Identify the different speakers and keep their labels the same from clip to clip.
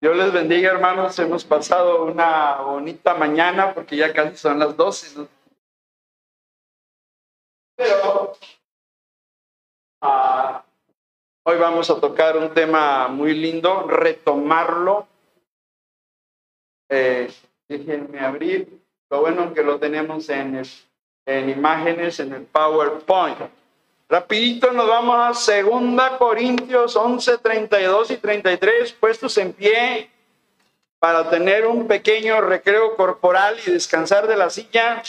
Speaker 1: Dios les bendiga, hermanos. Hemos pasado una bonita mañana porque ya casi son las 12. ¿no? Pero ah, hoy vamos a tocar un tema muy lindo, retomarlo. Eh, déjenme abrir. Lo bueno que lo tenemos en, en imágenes, en el PowerPoint. Rapidito nos vamos a Segunda Corintios 11, 32 y 33, puestos en pie para tener un pequeño recreo corporal y descansar de la silla.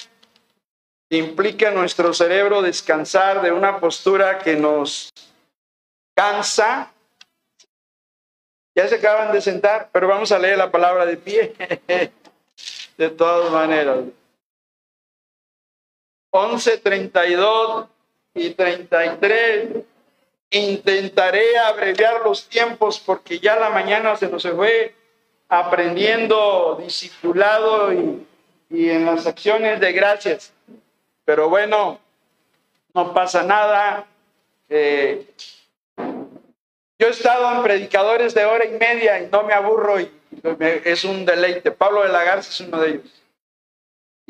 Speaker 1: Implica nuestro cerebro descansar de una postura que nos cansa. Ya se acaban de sentar, pero vamos a leer la palabra de pie. de todas maneras. 11, 32 y 33. Intentaré abreviar los tiempos porque ya la mañana se nos fue aprendiendo discipulado y, y en las acciones de gracias. Pero bueno, no pasa nada. Eh, yo he estado en predicadores de hora y media y no me aburro y es un deleite. Pablo de la Garza es uno de ellos.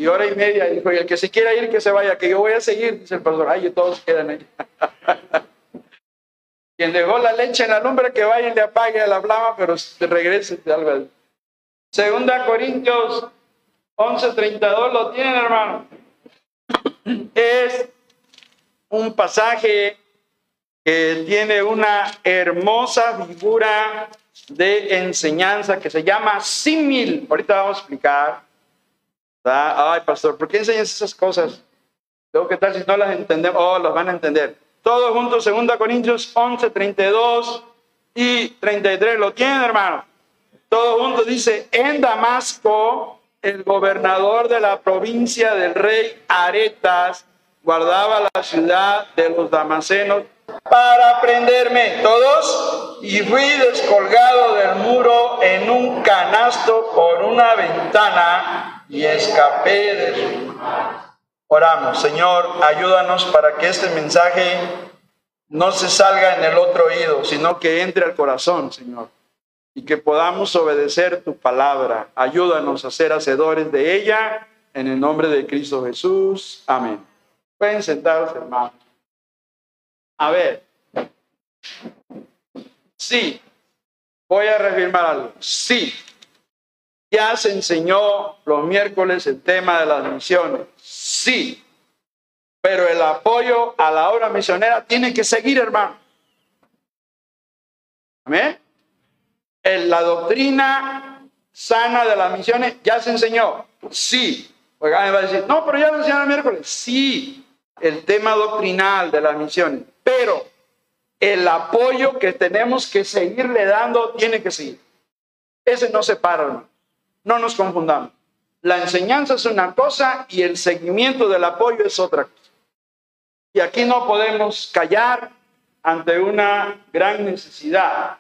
Speaker 1: Y hora y media dijo, y el que se quiera ir, que se vaya, que yo voy a seguir, dice el pastor. Ay, todos quedan ahí. Quien dejó la leche en la lumbre, que vaya y le apague la flama, pero regrese. Segunda Corintios 11:32, ¿lo tienen, hermano? Es un pasaje que tiene una hermosa figura de enseñanza que se llama símil. Ahorita vamos a explicar Ay, pastor, ¿por qué enseñas esas cosas? Luego, ¿qué tal si no las entendemos? Oh, las van a entender. Todos juntos, 2 Corintios 11, 32 y 33. ¿Lo tienen, hermano? Todos juntos dice, en Damasco, el gobernador de la provincia del rey Aretas guardaba la ciudad de los damasenos para prenderme. ¿Todos? Y fui descolgado del muro en un canasto por una ventana y escapé de su Oramos, Señor, ayúdanos para que este mensaje no se salga en el otro oído, sino que entre al corazón, Señor, y que podamos obedecer tu palabra. Ayúdanos a ser hacedores de ella, en el nombre de Cristo Jesús. Amén. Pueden sentarse, hermanos. A ver. Sí. Voy a reafirmar algo. Sí. Ya se enseñó los miércoles el tema de las misiones. Sí, pero el apoyo a la obra misionera tiene que seguir, hermano. Amén. la doctrina sana de las misiones ya se enseñó. Sí. Oiga, me va a decir, no, pero ya lo enseñaron el miércoles. Sí, el tema doctrinal de las misiones. Pero el apoyo que tenemos que seguirle dando tiene que seguir. Ese no se para. No nos confundamos. La enseñanza es una cosa y el seguimiento del apoyo es otra cosa. Y aquí no podemos callar ante una gran necesidad.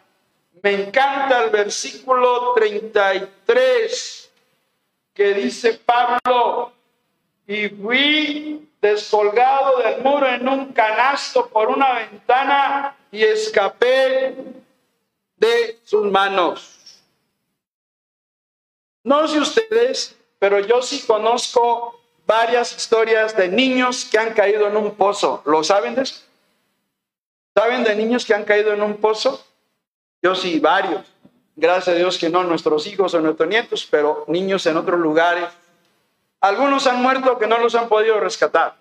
Speaker 1: Me encanta el versículo 33 que dice Pablo, y fui descolgado del muro en un canasto por una ventana y escapé de sus manos. No sé ustedes, pero yo sí conozco varias historias de niños que han caído en un pozo. ¿Lo saben de eso? ¿Saben de niños que han caído en un pozo? Yo sí, varios. Gracias a Dios que no nuestros hijos o nuestros nietos, pero niños en otros lugares. Algunos han muerto que no los han podido rescatar.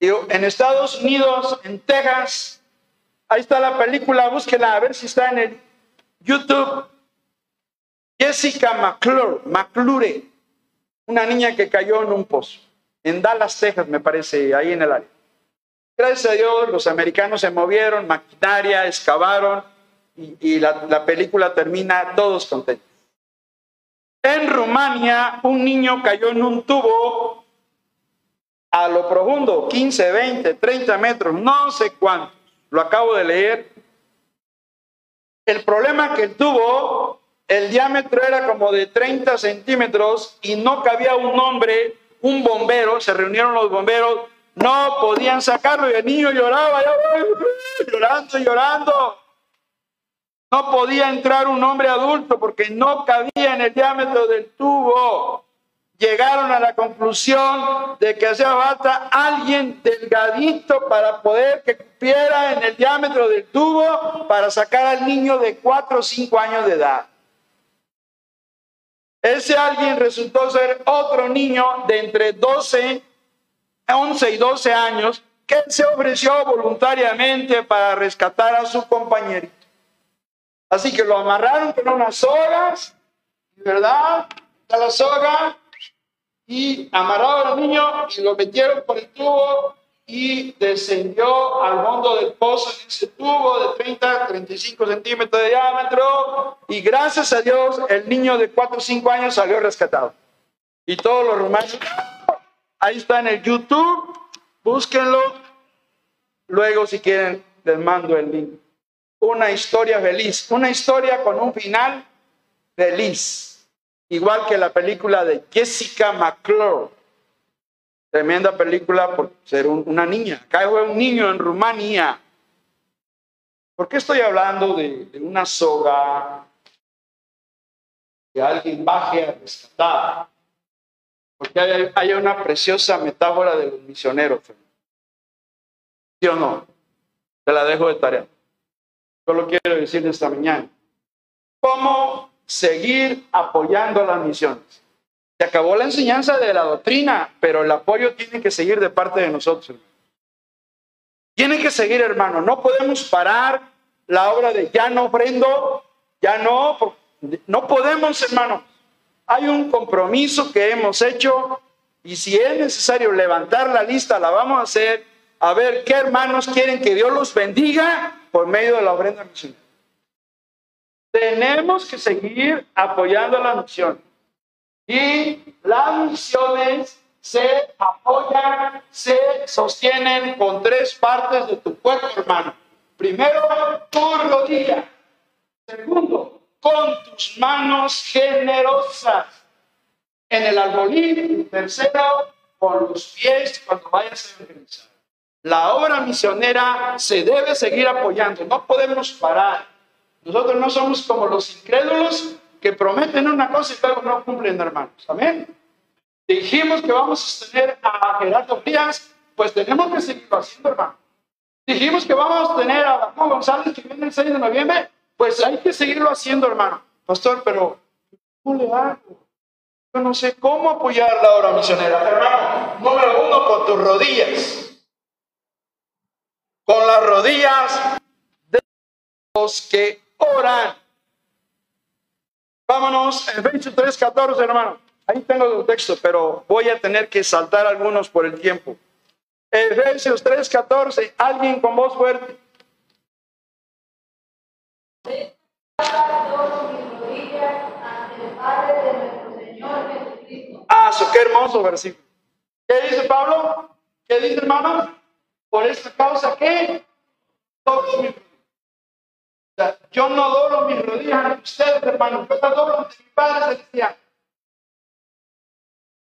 Speaker 1: en Estados Unidos, en Texas, ahí está la película, búsquela a ver si está en el YouTube. Jessica McClure, McClure, una niña que cayó en un pozo, en Dallas, Texas, me parece, ahí en el área. Gracias a Dios, los americanos se movieron, maquinaria, excavaron y, la, la película termina todos contentos. En Rumania, un niño cayó en un tubo a lo profundo, 15, 20, 30 metros, no sé cuánto. Lo acabo de leer. El problema que el tubo el diámetro era como de 30 centímetros y no cabía un hombre, un bombero, se reunieron los bomberos, no podían sacarlo y el niño lloraba, llorando, llorando. No podía entrar un hombre adulto porque no cabía en el diámetro del tubo. Llegaron a la conclusión de que hacía falta alguien delgadito para poder que cupiera en el diámetro del tubo para sacar al niño de 4 o 5 años de edad. Ese alguien resultó ser otro niño de entre 12, 11 y 12 años que se ofreció voluntariamente para rescatar a su compañerito. Así que lo amarraron con unas sogas, ¿verdad? A la soga y amarraron al niño y lo metieron por el tubo y descendió al fondo del pozo en ese tubo de 30 35 centímetros de diámetro. Y gracias a Dios el niño de 4 o 5 años salió rescatado. Y todos los romanos, ahí está en el YouTube, búsquenlo, luego si quieren les mando el link. Una historia feliz, una historia con un final feliz, igual que la película de Jessica McClure. Tremenda película por ser una niña. Acá fue un niño en Rumanía. ¿Por qué estoy hablando de, una soga que alguien baje a rescatar? Porque hay, una preciosa metáfora de los misioneros. ¿Sí o no? Te la dejo de tarea lo quiero decir esta mañana. ¿Cómo seguir apoyando las misiones? Se acabó la enseñanza de la doctrina, pero el apoyo tiene que seguir de parte de nosotros. Tiene que seguir, hermano. No podemos parar la obra de ya no ofrendo, ya no, no podemos, hermano. Hay un compromiso que hemos hecho y si es necesario levantar la lista, la vamos a hacer. A ver qué hermanos quieren que Dios los bendiga por medio de la ofrenda misionera. Tenemos que seguir apoyando la misión. Y las misiones se apoyan, se sostienen con tres partes de tu cuerpo, hermano. Primero, tu rodilla. Segundo, con tus manos generosas en el arbolín. Tercero, con los pies cuando vayas a evangelizar. La obra misionera se debe seguir apoyando, no podemos parar. Nosotros no somos como los incrédulos que prometen una cosa y luego no cumplen, hermanos. Amén. Dijimos que vamos a sostener a Gerardo Díaz, pues tenemos que seguirlo haciendo, hermano. Dijimos que vamos a tener a Juan González que viene el 6 de noviembre, pues hay que seguirlo haciendo, hermano. Pastor, pero ¿cómo le hago? Yo no sé cómo apoyar la obra misionera. Hermano, número uno, con tus rodillas con las rodillas de los que oran. Vámonos, Efesios 3:14, hermano. Ahí tengo el texto, pero voy a tener que saltar algunos por el tiempo. Efesios 3:14, alguien con voz fuerte. Ah, qué hermoso versículo. ¿Qué dice Pablo? ¿Qué dice hermano? Por esta causa que yo no doblo mis rodillas ante ustedes, hermanos, yo las doblo mi Padre Celestial.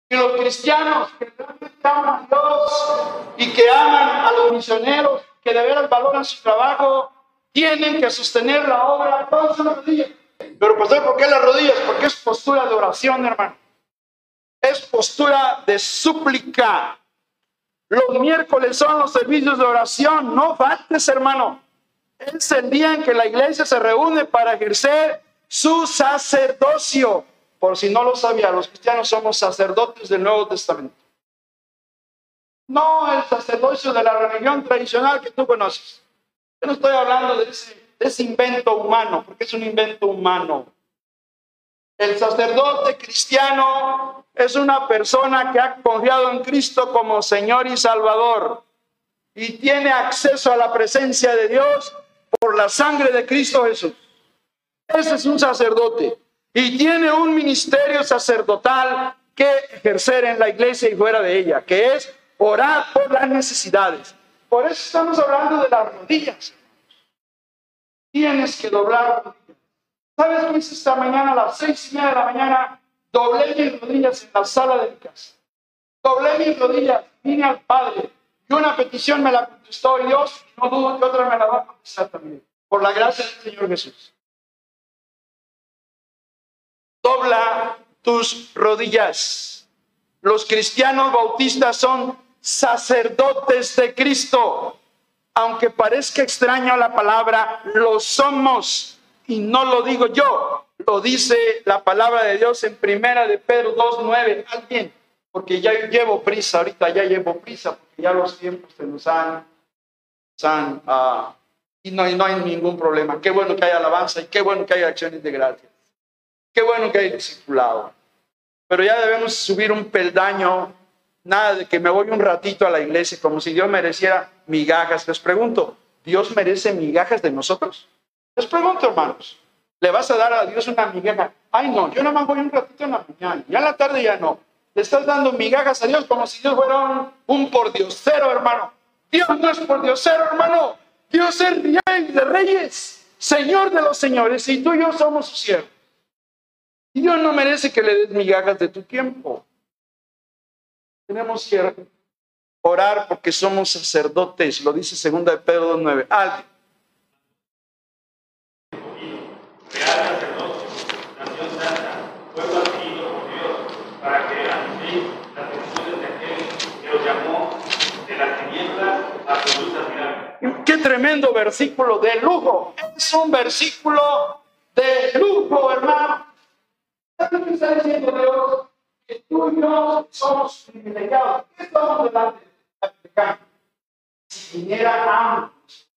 Speaker 1: Y los cristianos que realmente aman a Dios y que aman a los misioneros, que de veras valoran su trabajo, tienen que sostener la obra con sus rodillas. Pero ¿por qué las rodillas? Porque es postura de oración, hermano. Es postura de súplica. Los miércoles son los servicios de oración. No faltes, hermano. Es el día en que la iglesia se reúne para ejercer su sacerdocio. Por si no lo sabía, los cristianos somos sacerdotes del Nuevo Testamento. No el sacerdocio de la religión tradicional que tú conoces. Yo no estoy hablando de ese, de ese invento humano, porque es un invento humano. El sacerdote cristiano es una persona que ha confiado en Cristo como Señor y Salvador y tiene acceso a la presencia de Dios por la sangre de Cristo Jesús. Ese es un sacerdote y tiene un ministerio sacerdotal que ejercer en la iglesia y fuera de ella, que es orar por las necesidades. Por eso estamos hablando de las rodillas. Tienes que doblar. ¿Sabes qué hice esta mañana a las seis y media de la mañana? Doblé mis rodillas en la sala de mi casa. Doblé mis rodillas, vine al Padre. Y una petición me la contestó Dios, no dudo que otra me la va a contestar también, por la gracia del Señor Jesús. Dobla tus rodillas. Los cristianos bautistas son sacerdotes de Cristo. Aunque parezca extraño la palabra, lo somos. Y no lo digo yo, lo dice la palabra de Dios en primera de Pedro 2.9. Alguien porque ya llevo prisa, ahorita ya llevo prisa, porque ya los tiempos se nos han, han ah, y, no, y no hay ningún problema. Qué bueno que haya alabanza y qué bueno que haya acciones de gracia. Qué bueno que hay discipulado. Pero ya debemos subir un peldaño, nada de que me voy un ratito a la iglesia como si Dios mereciera migajas. Les pregunto, ¿Dios merece migajas de nosotros? Les pregunto, hermanos, ¿le vas a dar a Dios una migaja? Ay, no, yo nada más voy un ratito en la mañana, ya en la tarde ya no. Le estás dando migajas a Dios como si Dios fuera un, un por cero, hermano. Dios no es por cero, hermano. Dios es rey de reyes, Señor de los señores, y tú y yo somos sus siervos. Y Dios no merece que le des migajas de tu tiempo. Tenemos que orar porque somos sacerdotes, lo dice segunda de Pedro 2.9. Alguien. Real sacerdote, nación santa, pueblo adquirido por Dios, para que anuncien las peticiones de aquel que los llamó de las tinieblas a su luz admirable. Qué tremendo versículo de lujo. Es un versículo de lujo, hermano. ¿Sabes qué está diciendo Dios? Que tú y yo somos privilegiados. ¿Qué estamos delante de la Si viniera ambos.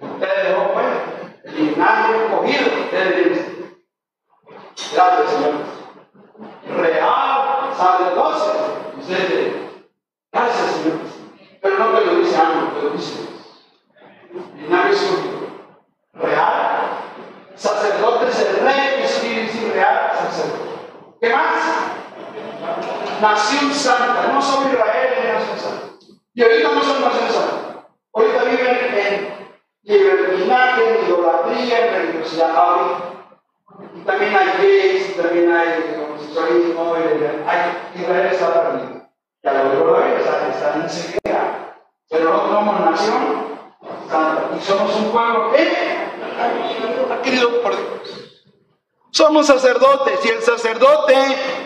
Speaker 1: Ustedes dejó pues, y nadie cogido. Gracias, Señor. Real, sacerdocio. Gracias, Señor. Pero no te lo dice ambos, te lo dice real, sacerdote es el rey, espíritu real, sacerdote. ¿Qué más? Nación santa, no son Israel ni nación santa. Y ahorita no son nación santa. Ahorita viven en libertinaje, en idolatría, en religiosidad. Y también hay gays, también hay homosexualismo, Israel está perdido. Y a lo mejor están, están en ceguera. Pero no somos nación y somos un pueblo que querido por Dios. Somos sacerdotes y el sacerdote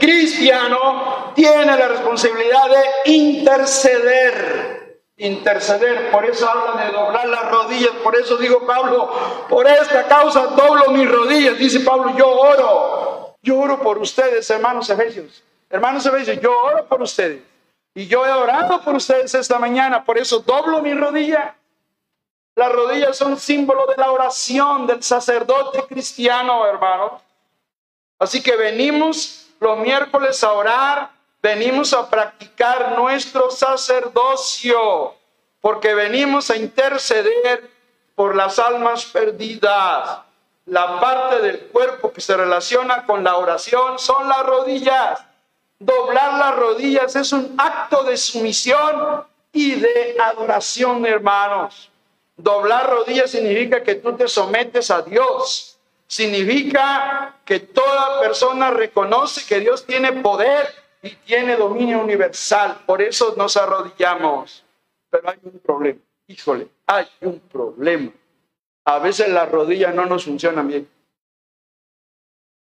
Speaker 1: cristiano tiene la responsabilidad de interceder. Interceder, por eso habla de doblar las rodillas, por eso digo Pablo, por esta causa doblo mis rodillas, dice Pablo, yo oro, yo oro por ustedes, hermanos efesios, hermanos efesios, yo oro por ustedes. Y yo he orado por ustedes esta mañana, por eso doblo mi rodilla las rodillas son símbolo de la oración del sacerdote cristiano, hermano. Así que venimos los miércoles a orar, venimos a practicar nuestro sacerdocio, porque venimos a interceder por las almas perdidas. La parte del cuerpo que se relaciona con la oración son las rodillas. Doblar las rodillas es un acto de sumisión y de adoración, hermanos. Doblar rodillas significa que tú te sometes a Dios. Significa que toda persona reconoce que Dios tiene poder y tiene dominio universal. Por eso nos arrodillamos. Pero hay un problema. Híjole, hay un problema. A veces las rodillas no nos funcionan bien.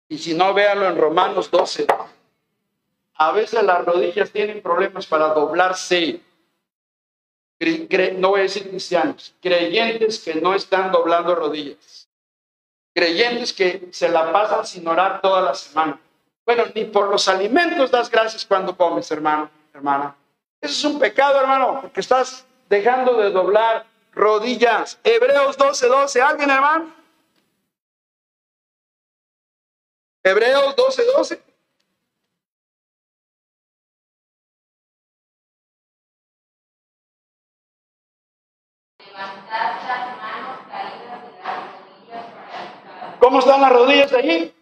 Speaker 1: Y si no, véanlo en Romanos 12. A veces las rodillas tienen problemas para doblarse no voy decir cristianos, creyentes que no están doblando rodillas, creyentes que se la pasan sin orar toda la semana. Bueno, ni por los alimentos das gracias cuando comes, hermano, hermana. Eso es un pecado, hermano, porque estás dejando de doblar rodillas. Hebreos 12, 12, ¿alguien, hermano? Hebreos 12, 12. ¿Cómo están las rodillas de allí?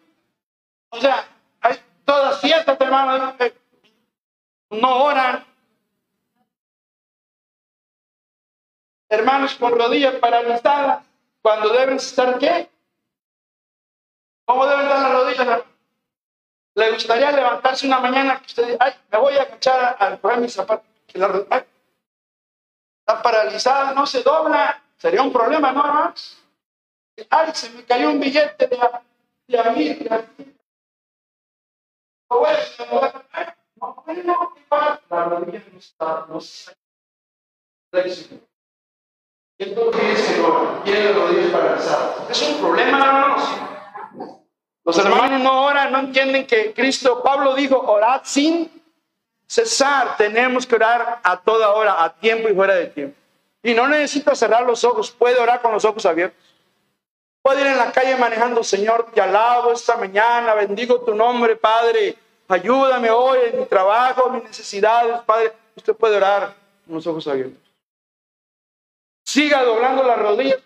Speaker 1: O sea, hay todas ciertas, hermanos, no oran. Hermanos con rodillas paralizadas, cuando deben estar qué? ¿Cómo deben estar las rodillas? ¿Le gustaría levantarse una mañana que usted ay, me voy a echar a, poner mis zapatos? Está paralizada, no se dobla. Sería un problema, ¿no, hermanos? Ay, se me cayó un billete de a, de a mil. de a mil. No, bueno, igual, la rodilla no está, no. Y entonces no, tiene las rodillas paralizadas. Es un problema, hermanos. Los hermanos no oran, no entienden que Cristo, Pablo dijo, orad sin cesar. Tenemos que orar a toda hora, a tiempo y fuera de tiempo. Y no necesita cerrar los ojos, puede orar con los ojos abiertos. Puede ir en la calle manejando, Señor, te alabo esta mañana, bendigo tu nombre, Padre. Ayúdame hoy en mi trabajo, mis necesidades, Padre. Usted puede orar con los ojos abiertos. Siga doblando las rodillas,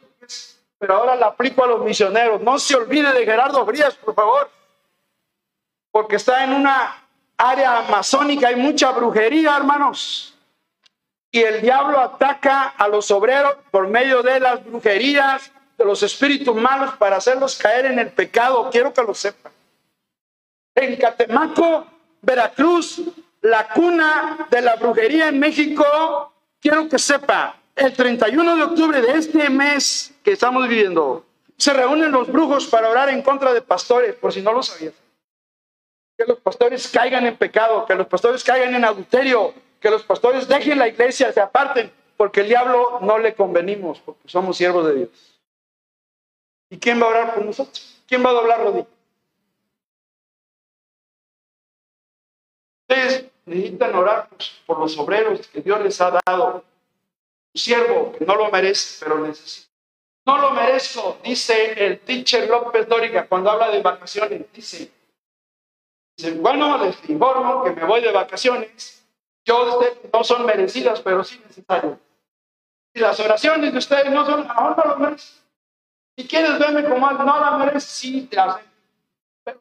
Speaker 1: pero ahora la aplico a los misioneros. No se olvide de Gerardo Frías, por favor, porque está en una área amazónica, hay mucha brujería, hermanos. Y el diablo ataca a los obreros por medio de las brujerías, de los espíritus malos, para hacerlos caer en el pecado. Quiero que lo sepan. En Catemaco, Veracruz, la cuna de la brujería en México, quiero que sepa, el 31 de octubre de este mes que estamos viviendo, se reúnen los brujos para orar en contra de pastores, por si no lo sabías. Que los pastores caigan en pecado, que los pastores caigan en adulterio, que los pastores dejen la iglesia, se aparten, porque el diablo no le convenimos, porque somos siervos de Dios. ¿Y quién va a orar por nosotros? ¿Quién va a doblar rodillas? Ustedes necesitan orar por los obreros que Dios les ha dado siervo que no lo merece, pero necesita. No lo merezco, dice el teacher López Dóriga cuando habla de vacaciones. Dice, dice, bueno, les informo que me voy de vacaciones. Yo no son merecidas, pero sí necesarias. Y las oraciones de ustedes no son, ahora no lo merecen. Si quieres verme como no la mereces, sí te hacen. Pero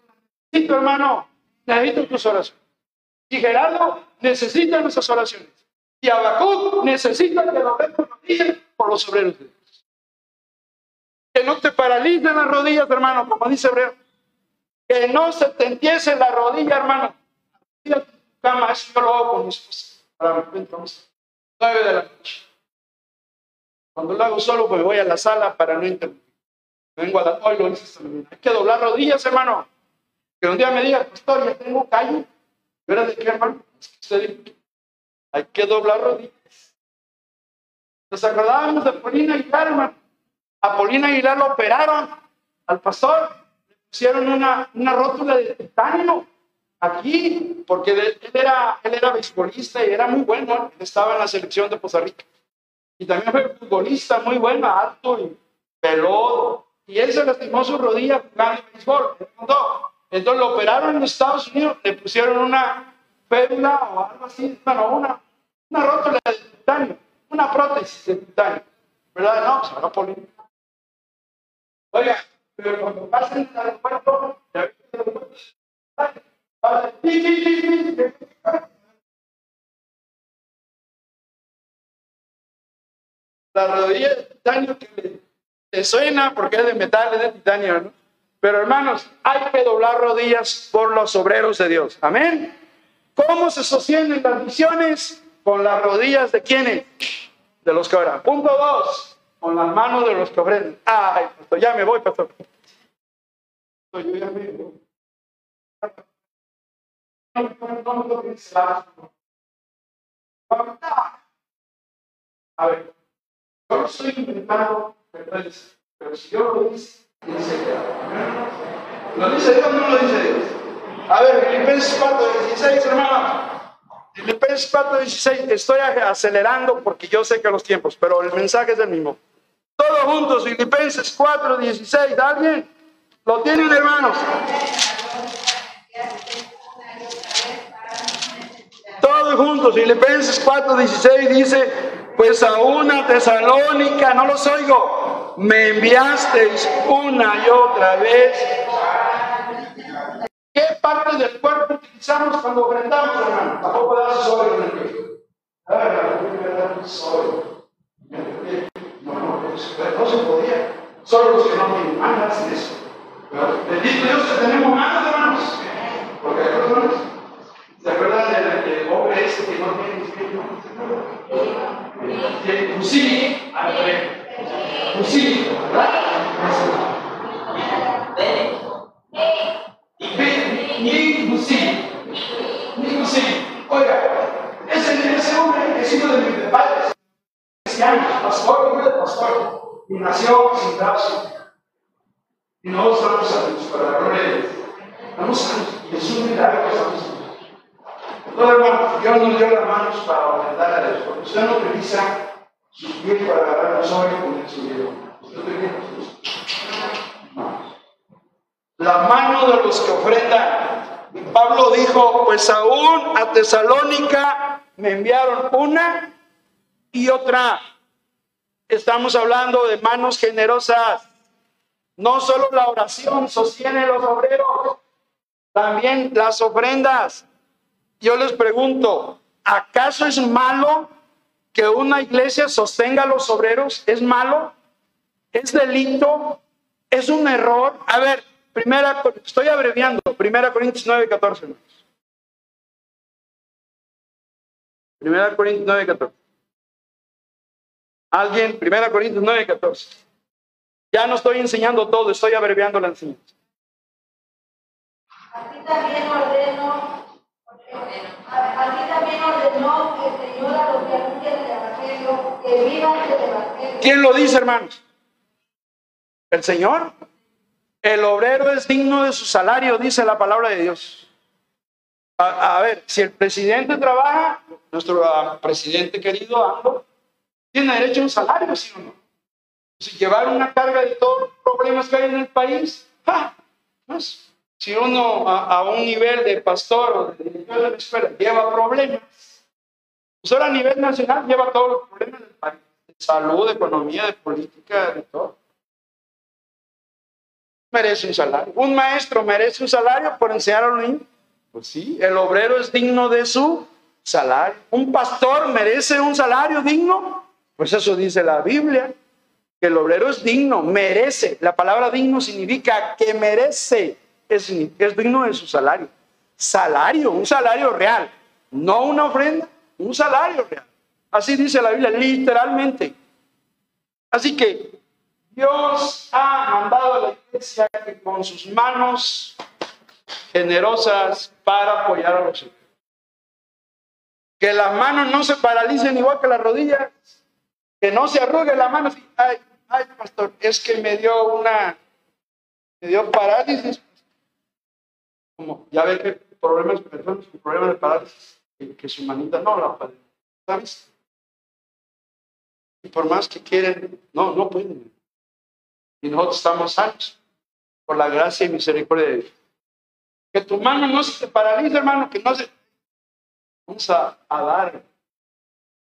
Speaker 1: necesito, hermano, necesito tus oraciones. Y Gerardo necesita nuestras oraciones. Y Habacuc necesita que lo rodillas por los obreros de Dios. Que no te paralicen las rodillas, hermano, como dice Hebreo. Que no se te empiece la rodilla, hermano. Cama, eso yo lo hago con mi esposa. Para vamos. Nueve de la noche. Cuando lo hago solo, pues voy a la sala para no interrumpir. Vengo a la hoy lo hice. Hay que doblar rodillas, hermano. Que un día me diga, pastor, ya tengo callo. ¿Verdad de qué, hermano? Hay que doblar rodillas. Nos acordábamos de Polina Aguilar, hermano. A Polina Aguilar lo operaron al pastor. Le pusieron una, una rótula de titanio aquí, porque él era, él era beisbolista y era muy bueno. Estaba en la selección de Costa Rica. Y también fue futbolista muy bueno, alto y peludo. Y él se lastimó su rodilla jugando béisbol. Entonces lo operaron en Estados Unidos, le pusieron una férula o algo así, bueno, una, una rótula de titanio, una prótesis de titanio. ¿Verdad? No, se va a poner. Oiga, pero cuando pasen en el aeropuerto, ya la rodilla de titanio que le, suena porque es de metal, es de titanio, ¿no? Pero hermanos, hay que doblar rodillas por los obreros de Dios. Amén. ¿Cómo se sostienen las misiones? con las rodillas de quienes? De los que oran. Punto dos, con las manos de los que ofrecen. Ay, pastor, ya me voy, pastor. Yo ya. A ver, yo estoy pero si yo lo dice, dice Dios. ¿Lo dice Dios o no lo dice Dios? A ver, Filipenses 4, 16, hermano. Filipenses 4:16, estoy acelerando porque yo sé que los tiempos, pero el mensaje es el mismo. Todos juntos, Filipenses 4:16, ¿alguien? ¿Lo tienen, hermanos? Todos juntos, Filipenses 4:16 dice, pues a una tesalónica, no los oigo, me enviasteis una y otra vez ¿Qué parte del cuerpo utilizamos cuando ofrendamos, hermano? Tampoco das sobre el. No, no, se podía. Solo los que no tienen manos hacen eso. Bendito Dios que tenemos manos, hermanos. Porque hay personas. ¿Se acuerdan del, hombre ese que no tiene espíritu? Fusili, al Fusili, ¿verdad? Ni Fusili. Ni Fusili. Oiga, ese, ese hombre es hijo de mis padres. Cristiano, pastor, hijo de pastor. Y nació sin brazos. Y no usamos a Dios para la gloria de Dios. Vamos a Jesús, milagro que estamos no, hermano, Dios nos dio las manos para ofrendar a Dios, porque usted no utiliza sus pies para agarrar un sobre con el suyo. Usted. La mano de los que ofrendan. Pablo dijo, pues aún a Tesalónica me enviaron una y otra. Estamos hablando de manos generosas. No solo la oración sostiene los obreros, también las ofrendas. Yo les pregunto, ¿acaso es malo que una iglesia sostenga a los obreros? ¿Es malo? ¿Es delito? ¿Es un error? A ver, primera, estoy abreviando, primera Corintios 9, 14. Primera Corintios 9, 14. Alguien, primera Corintios 9, 14. Ya no estoy enseñando todo, estoy abreviando la enseñanza.
Speaker 2: Así también ordeno,
Speaker 1: ¿Quién lo dice, hermanos? ¿El Señor? El obrero es digno de su salario, dice la palabra de Dios. A, ver, si el presidente trabaja, nuestro uh, presidente querido Ando, tiene derecho a un salario, ¿sí o no? Si llevar una carga de todos los problemas que hay en el país, ¡ja! pues si uno a, un nivel de pastor o de director de la escuela lleva problemas, pues ahora a nivel nacional lleva todos los problemas del país, de salud, de economía, de política, de todo. Merece un salario. Un maestro merece un salario por enseñar a los niños. Pues sí, el obrero es digno de su salario. Un pastor merece un salario digno. Pues eso dice la Biblia. Que el obrero es digno, merece. La palabra digno significa que merece es, es digno de su salario. Salario, un salario real, no una ofrenda, un salario real. Así dice la Biblia, literalmente. Así que Dios ha mandado a la iglesia con sus manos generosas para apoyar a los hijos. Que las manos no se paralicen igual que las rodillas. Que no se arrugue la mano. Ay, ay, pastor, es que me dio una, me dio parálisis ya ve que problemas, personas con problemas de parálisis, que, su manita no la puede, ¿sabes? Y por más que quieren, no, no pueden. Y nosotros estamos sanos por la gracia y misericordia de Dios. Que tu mano no se te paralice, hermano, que no se... Vamos a, dar.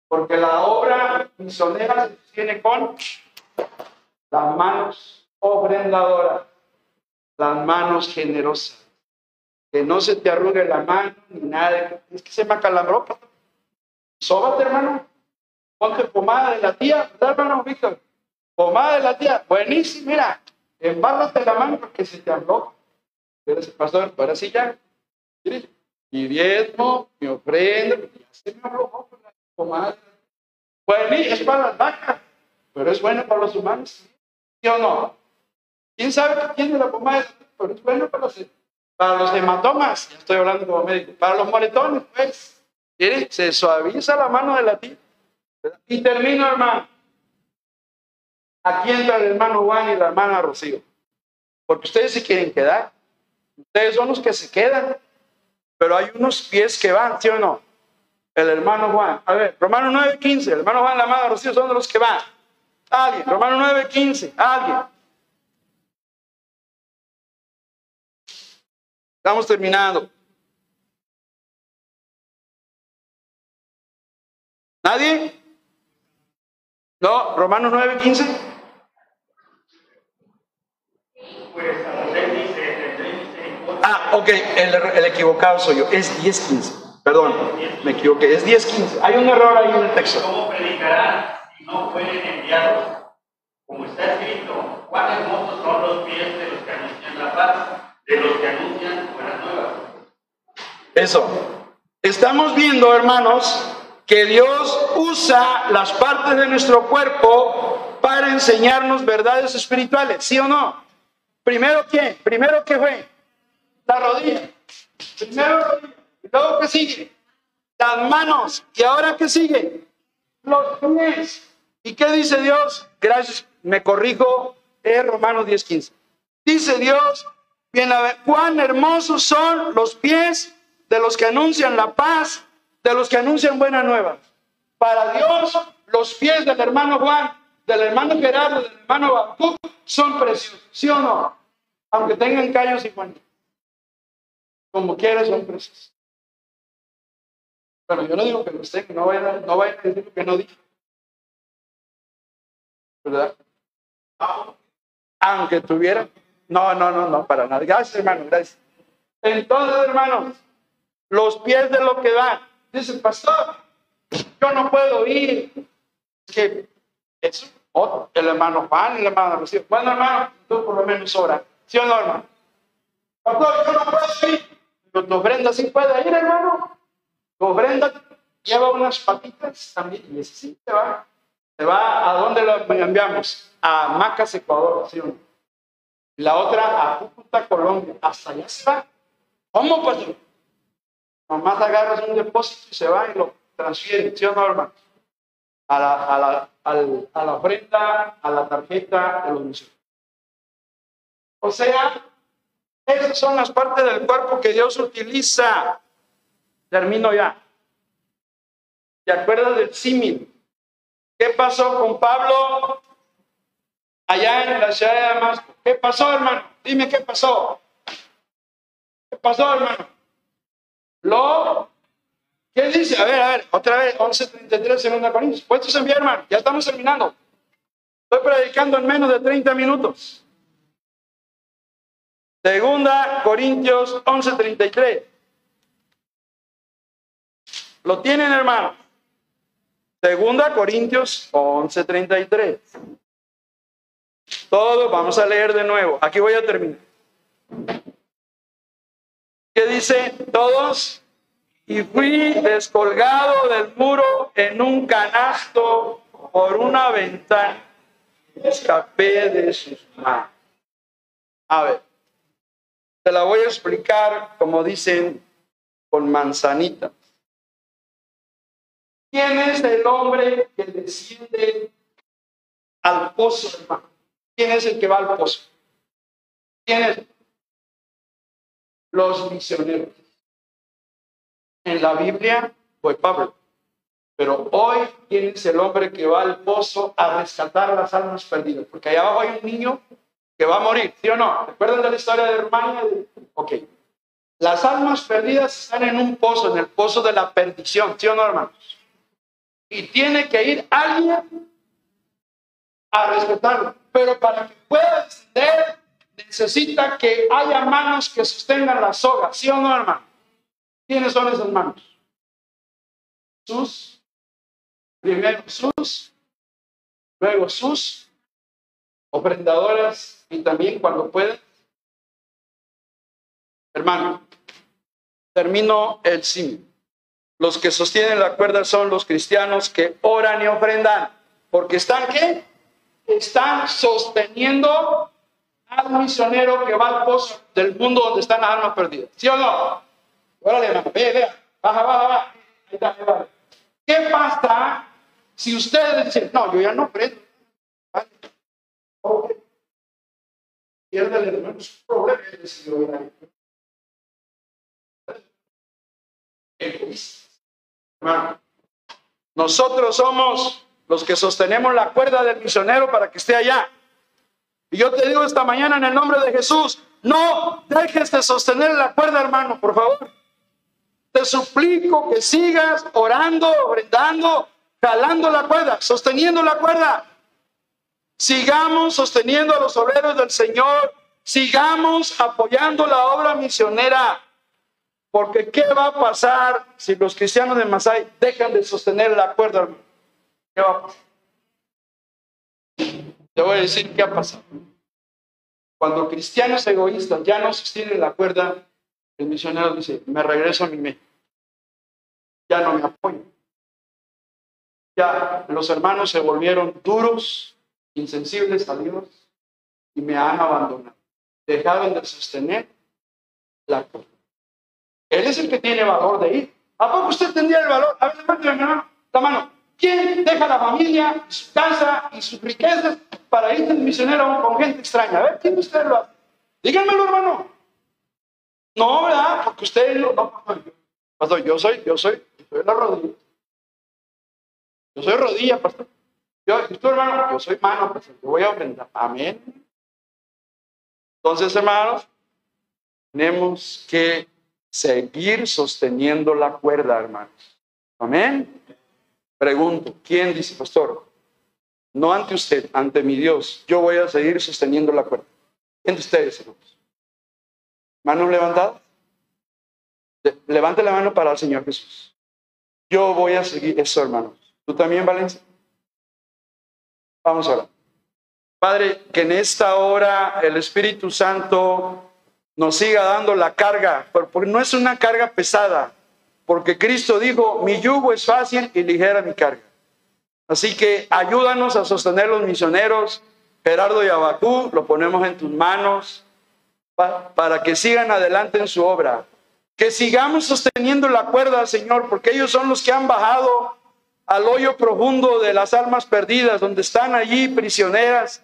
Speaker 1: Porque la obra misionera se tiene con las manos ofrendadoras, las manos generosas que no se te arrugue la mano ni nada. Es que se me acalambró. Sóbate, hermano. Ponte pomada de la tía, ¿verdad, hermano Víctor? Pomada de la tía, buenísimo, mira, embárrate la mano porque se te habló. Eres el pastor, ahora sí ya. Mire, mi diezmo, mi ofrenda, ya se me habló la pomada. Buenísimo, es para las vacas, pero es bueno para los humanos. ¿Sí o no? ¿Quién sabe qué tiene la pomada? Pero es bueno para los para los hematomas, estoy hablando como médico, para los moretones, pues, se suaviza la mano de la tía. Y termino, hermano. Aquí entra el hermano Juan y la hermana Rocío. Porque ustedes se quieren quedar. Ustedes son los que se quedan. Pero hay unos pies que van, ¿sí o no? El hermano Juan. A ver, Romano 9.15. El hermano Juan la hermana Rocío son de los que van. Alguien. Romano 9.15. Alguien. Estamos terminando. ¿Nadie? ¿No? ¿Romanos 9, 15? Ah, ok, el, el, equivocado soy yo. Es 10, 15. Perdón, me equivoqué. Es 10, 15. Hay un error ahí en el texto.
Speaker 3: ¿Cómo predicarán si no fueren enviados? Como está escrito, cuán hermosos son los pies de los que anuncian la paz
Speaker 1: Eso. Estamos viendo, hermanos, que Dios usa las partes de nuestro cuerpo para enseñarnos verdades espirituales, ¿sí o no? Primero, ¿quién? Primero, ¿qué fue? La rodilla. Primero, rodilla. Y luego, ¿qué sigue? Las manos. ¿Y ahora qué sigue? Los pies. ¿Y qué dice Dios? Gracias, me corrijo, es Romanos 10:15. Dice Dios, bien, cuán hermosos son los pies de los que anuncian la paz, de los que anuncian buena nueva. Para Dios, los pies del hermano Juan, del hermano Gerardo, del hermano Bacuc son preciosos, ¿sí o no? Aunque tengan callos y Juan. Como quiera son preciosos. Pero yo no digo que los tengan, no vayan, no vayan a decir lo que no dije. ¿Verdad? Aunque tuviera. No, no, no, no, para nada. Gracias, hermano, gracias. Entonces, hermanos, los pies de lo que da. Dice pastor, yo no puedo ir. Es que es el hermano Juan el hermano Rocío. Bueno, hermano, tú por lo menos ora. ¿Sí o no, hermano? Pastor, yo no puedo ir. Pero tu ofrenda sí puede ir, hermano. Tu ofrenda lleva unas patitas también. Y ese sí se va. Se va, ¿a dónde lo enviamos? A Macas, Ecuador, ¿sí o no? La otra a Cúcuta, Colombia. Hasta allá se va. ¿Cómo, pastor? Nomás agarras un depósito y se va y lo transfiere, ¿sí o no, hermano? A la, a la, a la ofrenda, a la tarjeta de los misioneros. O sea, esas son las partes del cuerpo que Dios utiliza. Termino ya. ¿Te acuerdas del símil? ¿Qué pasó con Pablo allá en la ciudad de Damasco? ¿Qué pasó, hermano? Dime qué pasó. ¿Qué pasó, hermano? Lo. ¿Qué dice? A ver, a ver, otra vez, 11.33, segunda Corintios. Puestos en pie, hermano. Ya estamos terminando. Estoy predicando en menos de 30 minutos. Segunda Corintios 11:33. ¿Lo tienen, hermano? Segunda Corintios 11:33. Todo, vamos a leer de nuevo. Aquí voy a terminar. ¿Qué dice? Todos. Y fui descolgado del muro en un canasto por una ventana. Escapé de sus manos. A ver. Te la voy a explicar, como dicen, con manzanita. ¿Quién es el hombre que desciende al pozo? ¿Quién es el que va al pozo? ¿Quién es? Los misioneros. En la Biblia fue Pablo. Pero hoy, ¿quién es el hombre que va al pozo a rescatar las almas perdidas? Porque allá abajo hay un niño que va a morir, ¿sí o no? ¿Recuerdan de la historia de Rumania? Ok. Las almas perdidas están en un pozo, en el pozo de la perdición, ¿sí o no, hermanos? Y tiene que ir alguien a respetarlo. Pero para que pueda descender, necesita que haya manos que sostengan la soga, ¿sí o no, hermano? ¿Quiénes son esas manos? Sus, primero sus, luego sus, ofrendadoras y también cuando pueden. Hermano, termino el sim. Los que sostienen la cuerda son los cristianos que oran y ofrendan. Porque están qué? Están sosteniendo al misionero que va al pozo del mundo donde están las almas perdidas. ¿Sí o no? Órale, hermano, ve, baja, baja, baja. Ahí está, ¿Qué pasa si ustedes dicen, no, yo ya no prendo? ¿Vale? Okay pierde el su problema Hermano, nosotros somos los que sostenemos la cuerda del misionero para que esté allá. Y yo te digo esta mañana en el nombre de Jesús, no dejes de sostener la cuerda, hermano, por favor. Te suplico que sigas orando, brindando, jalando la cuerda, sosteniendo la cuerda. Sigamos sosteniendo a los obreros del Señor. Sigamos apoyando la obra misionera. Porque ¿qué va a pasar si los cristianos de Masai dejan de sostener la cuerda? ¿Qué va a pasar? Te voy a decir qué ha pasado. Cuando cristianos egoístas ya no sostienen la cuerda, el misionero dice, me regreso a mi mente. Ya no me apoyo. Ya los hermanos se volvieron duros, insensibles a Dios y me han abandonado. Dejaron de sostener la cruz. Él es el que tiene valor de ir. ¿A poco usted tendría el valor? A ver, la mano. ¿Quién deja la familia, su casa y sus riquezas para irse de misionero con gente extraña? A ver, ¿quién de ustedes lo hace? Díganmelo, hermano. No, ¿verdad? Porque ustedes no, no, pastor, yo soy, yo soy, yo soy la rodilla. Yo soy rodilla, pastor. Yo, ¿y tú, hermano, yo soy mano, pastor. Yo voy a ofrendar. Amén. Entonces, hermanos, tenemos que seguir sosteniendo la cuerda, hermanos. Amén. Pregunto, ¿quién dice, pastor? No ante usted, ante mi Dios. Yo voy a seguir sosteniendo la cuerda. ¿Quién de ustedes, hermanos? Manos levantadas. Levante la mano para el Señor Jesús. Yo voy a seguir eso, hermanos. ¿Tú también, Valencia? Vamos ahora. Padre, que en esta hora el Espíritu Santo nos siga dando la carga, porque no es una carga pesada, porque Cristo dijo, mi yugo es fácil y ligera mi carga. Así que ayúdanos a sostener los misioneros, Gerardo y Abacú, lo ponemos en tus manos para que sigan adelante en su obra. Que sigamos sosteniendo la cuerda, Señor, porque ellos son los que han bajado al hoyo profundo de las almas perdidas, donde están allí prisioneras.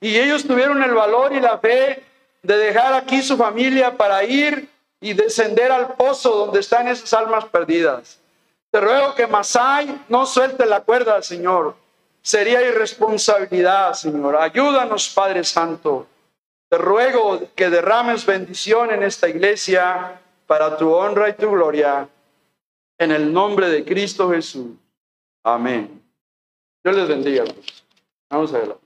Speaker 1: Y ellos tuvieron el valor y la fe de dejar aquí su familia para ir y descender al pozo donde están esas almas perdidas. Te ruego que Masai no suelte la cuerda, Señor. Sería irresponsabilidad, Señor. Ayúdanos, Padre Santo. Te ruego que derrames bendición en esta iglesia para tu honra y tu gloria. En el nombre de Cristo Jesús. Amén. Dios les bendiga. Vamos a verlo.